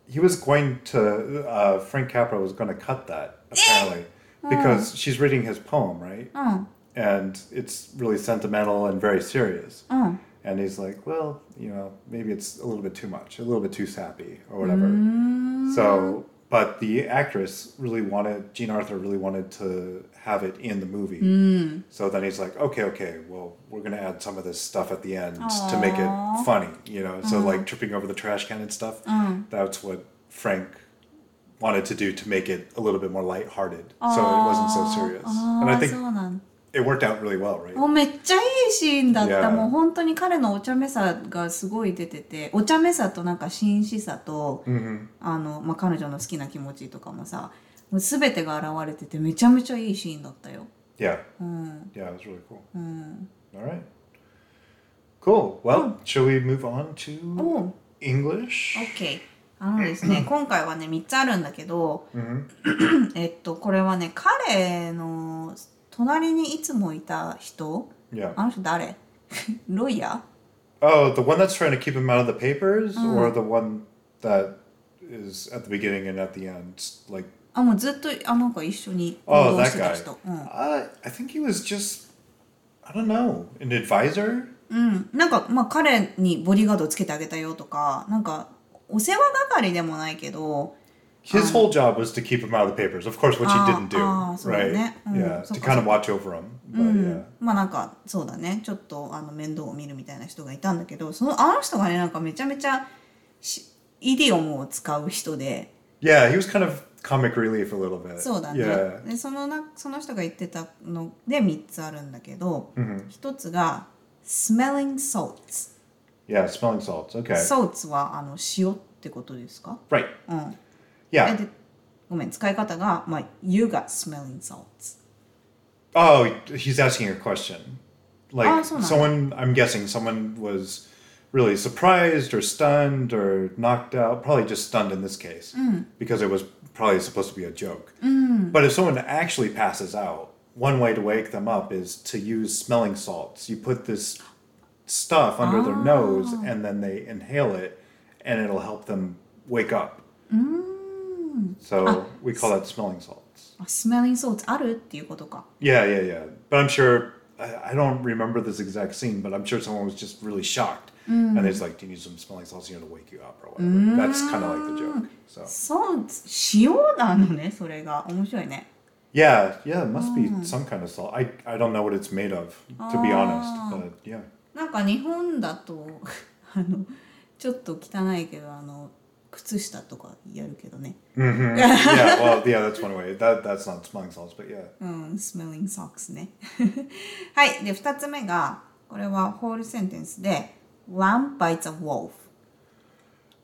he was going to uh, Frank Capra was going to cut that apparently because she's reading his poem, right? And it's really sentimental and very serious. And he's like, well, you know, maybe it's a little bit too much, a little bit too sappy or whatever. Mm. So but the actress really wanted Jean Arthur really wanted to have it in the movie. Mm. So then he's like, okay, okay, well, we're gonna add some of this stuff at the end Aww. to make it funny, you know. Mm. So like tripping over the trash can and stuff. Mm. That's what Frank wanted to do to make it a little bit more lighthearted, Aww. so it wasn't so serious. Aww,
and
I think it worked out really well, right?
もうめっちゃいいシーンだった.もう本当に彼のお茶目さがすごい出ててお茶目さとなんか紳士さと、あのまあ、彼女の好きな気持ちとかもさもう全てが現れててめちゃめちゃいいシーンだったよ。
Yeah. Yeah, it was really cool. All right. Cool. Well, shall we move on to English?
OK あのですね今回はね3つあるんだけど、えっとこれはね彼の隣にいつもいた人
Yeah.
あの人誰ロイヤ
Oh, the one that's trying to keep him out of the papers, or the one that is at the beginning and at the end? Like,
あもうずっとあなんか一緒に行
oh,
動
that
してた
guy.
人。うん
Uh, I think he was just, I don't know, an advisor.
うん、なんかまあ彼にボディーガードをつけてあげたよとかなんかお世話係でもないけど
His whole job was to keep him out of the papers. Of course, which he
Ah,
didn't do,
ah,
right?
mm,
yeah, to kind of watch over him. But yeah,
まあなんかそうだねちょっとあの面倒を見るみたいな人がいたんだけどそのあの人がねなんかめちゃめちゃしイディオムを使う人で
yeah, he was kind of comic relief a little bit.
そうだね、
Yeah.
でそのなその人が言ってたので3つあるんだけど、1つが smelling salts
Yeah, smelling salts. Okay.
salts はあの塩ってことですか
right.
うん え
Yeah.
でごめん使い方が、まあ、You got smelling salts
Oh, he's asking a question. Like
Ah, so nice.
someone, I'm guessing someone was really surprised or stunned or knocked out. Probably just stunned in this case because it was probably supposed to be a joke. But if someone actually passes out, one way to wake them up is to use smelling salts. You put this stuff under their nose and then they inhale it, and it'll help them wake up. So we call that smelling salts.
あ smelling salts あるっていうことか
Yeah, yeah, yeah. But I'm sure I, I don't remember this exact scene, but I'm sure someone was just really shocked, and it's like, "Do you need some smelling salts here to wake you up or whatever?" That's kind of like the joke. So
そう塩なのねそれが面白いね
Yeah, yeah, it must be some kind of salt. I, I don't know what it's made of, to be honest. But yeah.
なんか日本だとあのちょっと汚いけどあの 靴下とかやるけどね
hmm yeah, well, yeah, that's one way. That That's not smelling salts, but yeah.
うん、smelling socks ね。はい。で、二つ目が、これはホールセンテンスで、lamb bites a wolf。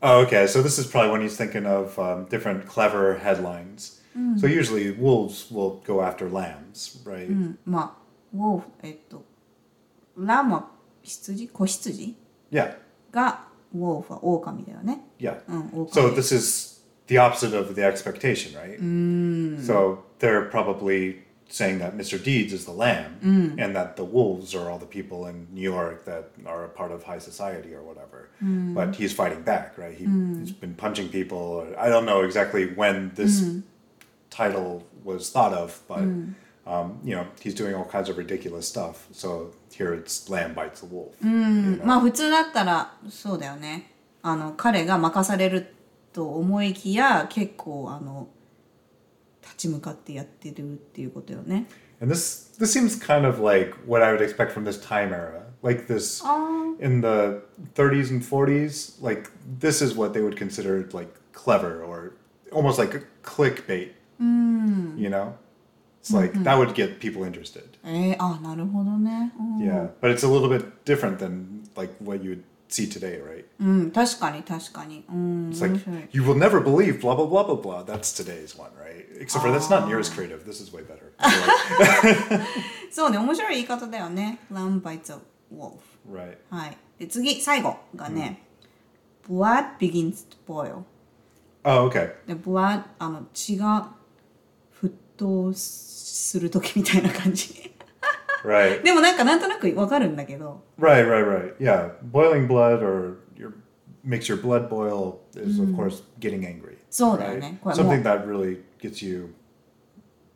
Oh, okay. So this is probably when he's thinking of um, different clever headlines. So usually wolves will go after lambs, right?
うん、まあ、wolf、えっと、ラムは羊子羊
Yeah,
が、wolf uh, or okami
Yeah.
Mm,
so this is the opposite of the expectation, right? Mm. So they're probably saying that Mr. Deeds is the lamb mm. and that the wolves are all the people in New York that are a part of high society or whatever. But he's fighting back, right? He, has been punching people. I don't know exactly when this title was thought of, but um, you know, he's doing all kinds of ridiculous stuff. So here it's lamb bites the wolf. you know?
まあ普通だったらそうだよねあの彼が任されると思いきや結構あの立ち向かってやってるっていうことよね
And this this seems kind of like what I would expect from this time era. Like this in the 30s and 40s, like this is what they would consider like clever or almost like a clickbait. You know? It's like that would get people interested.
えー、あなるほどね、うん
Yeah. But it's a little bit different than like what you would see today, right?
うん、確かに確かにうん面
It's like
白い
you will never believe blah blah blah blah blah. That's today's one, right? Except for that's not near as creative. This is way better. Like,
そうね面白い言い方だよね Lamb bites a wolf
right.
はいで次最後がね、Blood begins to boil
Oh, okay.
で blood あの血が 沸騰する時みたいな感じ
Right.
でもなんかなんとなくわかるんだけど
Right, right, right. Yeah, boiling blood or your makes your blood boil is of course getting angry.
そうだよ
right?
ね。これ
Something that really gets you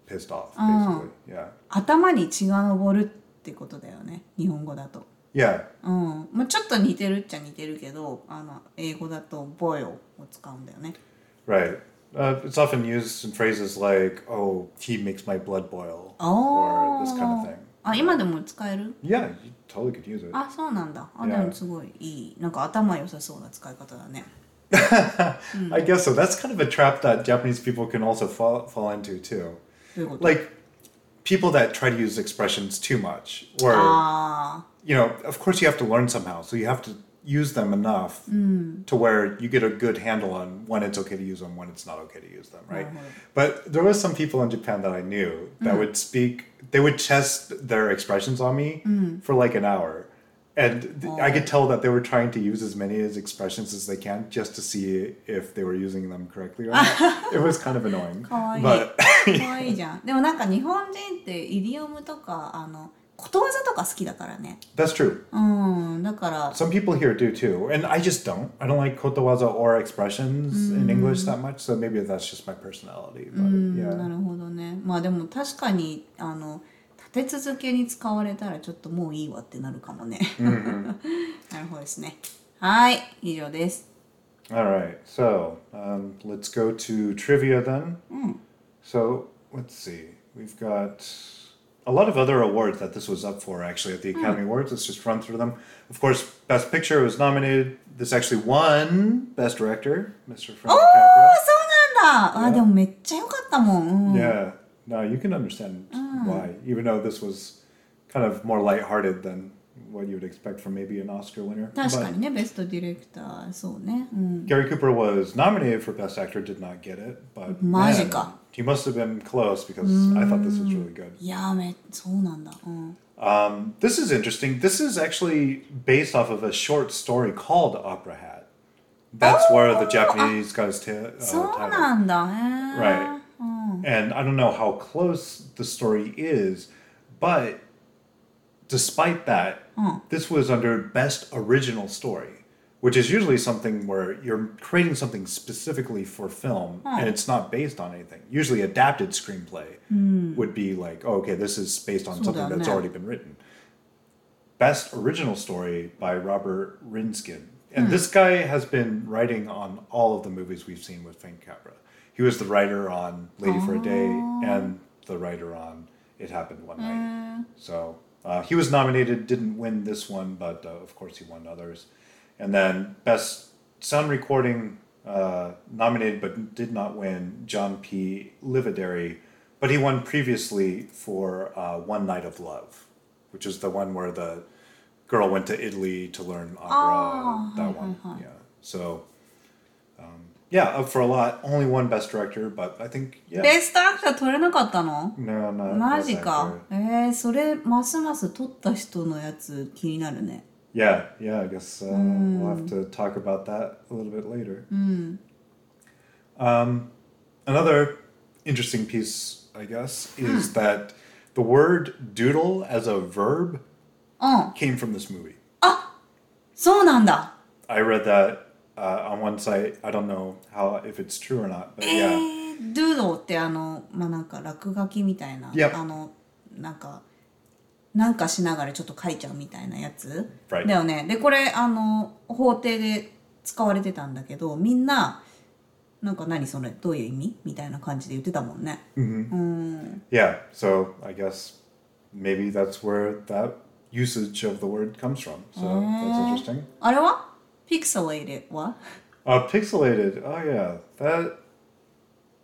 pissed off, basically. Yeah,
頭に血が上るってことだよね日本語だと。
yeah,
うんまあ、ちょっと似てるっちゃ似てるけどあの英語だと boil を使うんだよね。
right. Uh, it's often used in phrases like, "Oh, he makes my blood boil,"
あ
or this kind of thing.
あ今でも使える
Yeah, you totally could use it.
あそうなんだ。あ
Yeah.
でもすごいいい。なんか頭良さそうな使い方だね。
I guess so. That's kind of a trap that Japanese people can also fall fall into too.
どういうこと
Like people that try to use expressions too much, or
あ
you know, of course you have to learn somehow. So you have to use them enough to where you get a good handle on when it's okay to use them, when it's not okay to use them, right? But there was some people in Japan that I knew that would speak, they would test their expressions on me for like an hour. And th- I could tell that they were trying to use as many as expressions as they can just to see if they were using them correctly or not. it was kind of annoying.
かわいい
But
あかわいいじゃん。でもなんか日本人ってイディオムとかあの ことわざとか好きだからね。
that's true.
うんだから
Some people here do too, and I just don't. I don't like kotowaza or expressions in English that much, so maybe that's just my personality. But
な
yeah,
るほどね。まあでも確かにあの立て続けに使われたらちょっともういいわってなるかもね。なるほどですね。はい以上です。
all right. So um, let's go to trivia then. So let's see. We've got a lot of other awards that this was up for actually at the Academy Awards. Let's just run through them. Of course, Best Picture was nominated. This actually won Best Director, Mr. Frank
おお
Capra.
そうなんだ。あ
Yeah.
でもめっちゃ良かったもん。うん
Yeah, no, you can understand why, even though this was kind of more lighthearted than what you would expect from maybe an Oscar winner.
確か
But
にねベストディレクターそうね。うん。
Gary Cooper was nominated for Best Actor, did not get it, but man,
マジか。
you must have been close because. I thought this was really good.
Yeah, man,
um, This is interesting. This is actually based off of a short story called Opera Hat. That's where the Japanese guy's ta- uh, title. Right. And I don't know how close the story is, but despite that, this was under Best Original Story which is usually something where you're creating something specifically for film and it's not based on anything. Usually, adapted screenplay mm. would be like, oh, okay, this is based on something that's already been written. Best original story by Robert Riskin. And mm. this guy has been writing on all of the movies we've seen with Frank Capra. He was the writer on Lady oh. for a Day and the writer on It Happened One Night. Mm. So uh, he was nominated, didn't win this one, but uh, of course he won others. And then best sound recording uh, nominated but did not win John P. Livadary, but he won previously for uh, One Night of Love, which is the one where the girl went to Italy to learn opera.
Oh,
that one, uh-huh. yeah. So. Um, yeah, up for a lot. Only one Best Director, but I think, yeah.
ベストアクター取れなかったの
No, no.
マジか。えー、それ、ますます取った人のやつ気になるね。
Yeah, yeah. I guess uh, we'll have to talk about that a little bit later. Um, another interesting piece, I guess, is that the word "doodle" as a verb
うん。
came from this movie.
そうなんだ。
I read that uh, on one site. I don't know how if it's true or not, but
え
yeah,
ー、ドゥードってあの、まあ、なんか落書きみたいな。
Yep.
あの、なんか、 なんかしながらちょっと書いちゃうみたいなやつ。
Right.
だよね。で、これ、あの、法廷で使われてたんだけど、みんな、なんか何それどういう意味みたいな感じで言ってたもんね。
yeah. So I guess maybe that's where that usage of the word comes from. So that's interesting.
あれは ?pixelated は
Uh, pixelated. Oh yeah, that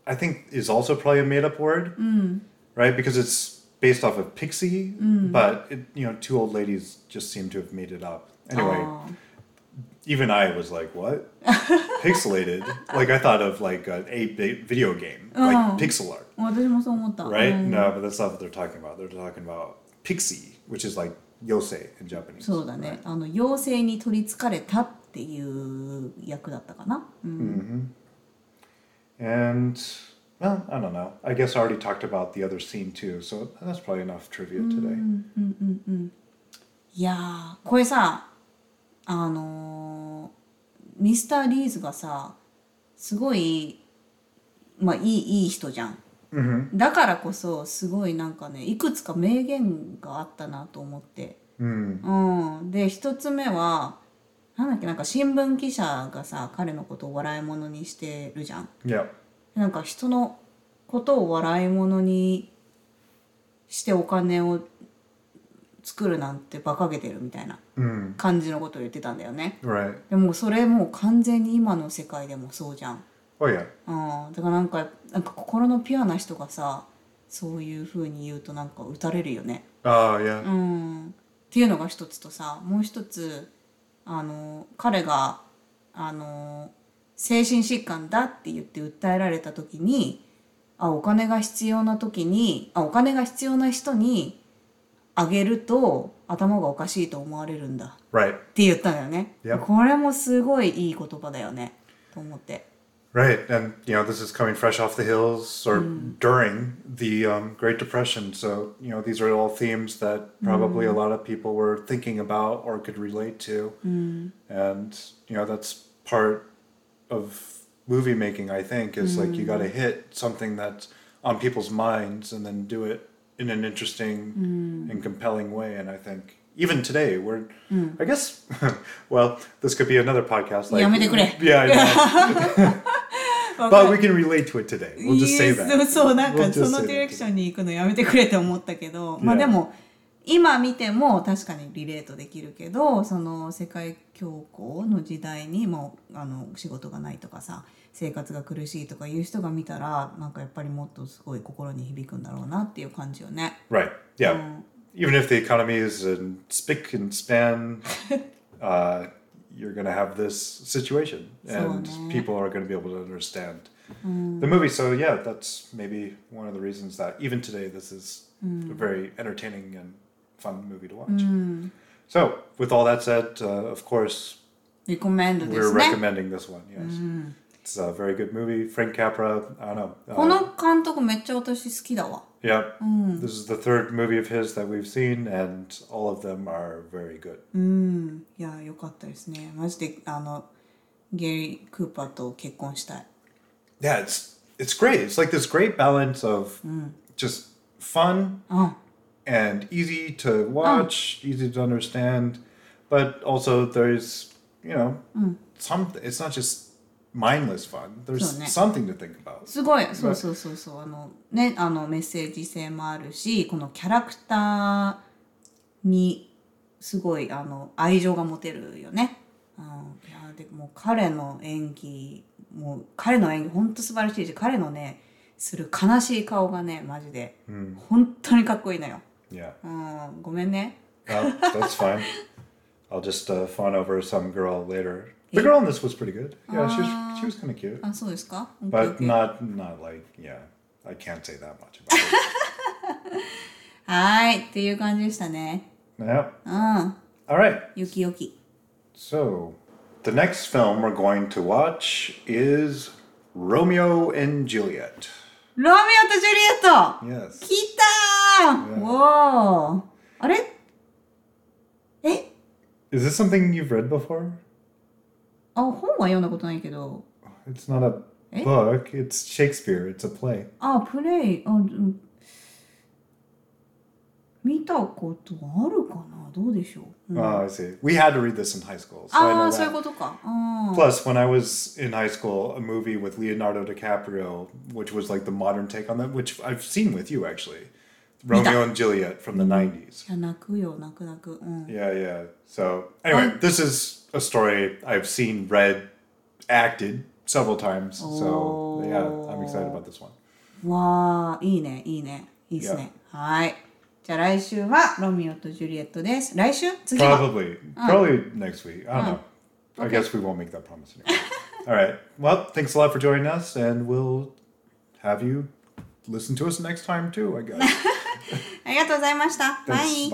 I think is also probably a made-up word, right? Because it's based off of pixie, but it, you know, two old ladies just seem to have made it up. Anyway, even I was like, "What? pixelated?" Like I thought of like an eight-bit video game, like pixel art,
私もそう思った。
right?
うん
No, but that's not what they're talking about. They're talking about pixie, which is like yosei in Japanese.
そうだね。あの、妖精に取りつかれたっていう役だったかな。うん。
And well, I don't know. I guess I already talked about the other scene too, so that's probably enough trivia today.
いやー、これさ、あのーミスター・リーズがさ、すごい、まあいい、いい人じゃん。だからこそ、すごいなんかね、いくつか名言があったなと思って。うん。で、一つ目は、なんだっけ、なんか新聞記者がさ、彼のことを笑い物にしてるじゃん。
Yeah.
なんか人のことを笑い物にしてお金を作るなんて馬鹿げてるみたいな感じのことを言ってたんだよね。でもそれもう完全に今の世界でもそうじゃん。
Oh yeah.
うん、だからなんかなんか心のピュアな人がさそういうふうに言うとなんか打たれるよね。
Oh yeah.
うん、っていうのが一つとさもう一つあの彼があの精神疾患だって言って訴えられた時にあお金が必要な時にあお金が必要な人にあげると頭がおかしいと思われるんだ
Right.
って言ったんだよね。
Yep.
これもすごいいい言葉だよねと思って。
Right. And you know, this is coming fresh off the hills or during the um, Great Depression. So, you know, these are all themes that probably a lot of people were thinking about or could relate to. And, you know, that's part of movie making, I think, is like you got to hit something that's on people's minds and then do it in an interesting and compelling way. And I think even today, we're, I guess, well, this could be another podcast. Like,
やめてくれ。
Yeah, I know. but we can relate to it today. We'll just say
いや
that.
そうそうなんか
We'll just
その
say
ディレク
that.
ションに行くのやめてくれって思ったけど、まあ
Yeah.
でも 今見ても確かにリレートできるけどその世界恐慌の時代にもうあの仕事がないとかさ生活が苦しいとかいう人が見たらなんかやっぱりもっとすごい心に響くんだろうなっていう感じよね。
Right. Yeah. Even if the economy is in spick and span, uh, you're going to have this situation, and people are going to be able to understand the movie. So yeah, that's maybe one of the reasons that even today this is a very entertaining and fun movie to watch. So with all that said, uh, of course,
リコメンドで
we're
すね。
recommending this one. Yes, it's a very good movie. Frank Capra. I don't know.
こ
Uh,
の監督めっちゃ私好きだわ。
yeah, this is the third movie of his that we've seen, and all of them are very good.
うん、いやよかったですね。マジであのゲリー・クーパーと結婚したい。
Yeah, it's it's great. It's like this great balance of just fun
うん。
And easy to watch, easy to understand, but also there's you know some. It's not just mindless fun. There's something to think about.
すごいそうそうそうそうあのねあのメッセージ性もあるしこのキャラクターにすごいあの愛情が持てるよね。うん、いやでもう彼の演技もう彼の演技本当素晴らしいし彼のねする悲しい顔がねマジで、本当にかっこいいのよ。
Yeah.
うん、ごめんね。
Oh, that's fine. I'll just uh, fawn over some girl later. The girl in this was pretty good. Yeah, she was she was kind of cute,
あそうですか
but
OK OK
not not like yeah. I can't say that much about it.
はいっていう感じでしたね。
yeah.
うん
All right.
よきよき。
So, the next film we're going to watch is Romeo and Juliet.
ロミオとジュリエット
Yes.
来 Whoa. あれえ eh?
Is this something you've read before?
Oh,
it's not a
eh?
book, it's Shakespeare, it's a play.
Ah, あ、プレイ。あうん見たことあるかなどうでしょう、うん
Oh, mm. I see. We had to read this in high school. So I
ah,
know that. Plus, when I was in high school, a movie with Leonardo DiCaprio, which was like the modern take on that, which I've seen with you actually, Romeo and Juliet from the '90s.
いや泣くよ泣く泣くうん
Yeah, yeah. So anyway, this is a story I've seen, read, acted several times. So yeah, I'm excited about this one.
わあいいねいいねいいですねはいじゃあ来週はロミオとジュリエットです来週次は
Probably, probably next week. I don't know. I guess we won't make that promise anymore. All right. Well, thanks a lot for joining us, and we'll have you listen to us next time too. I guess.
ありがとうございました。バイ.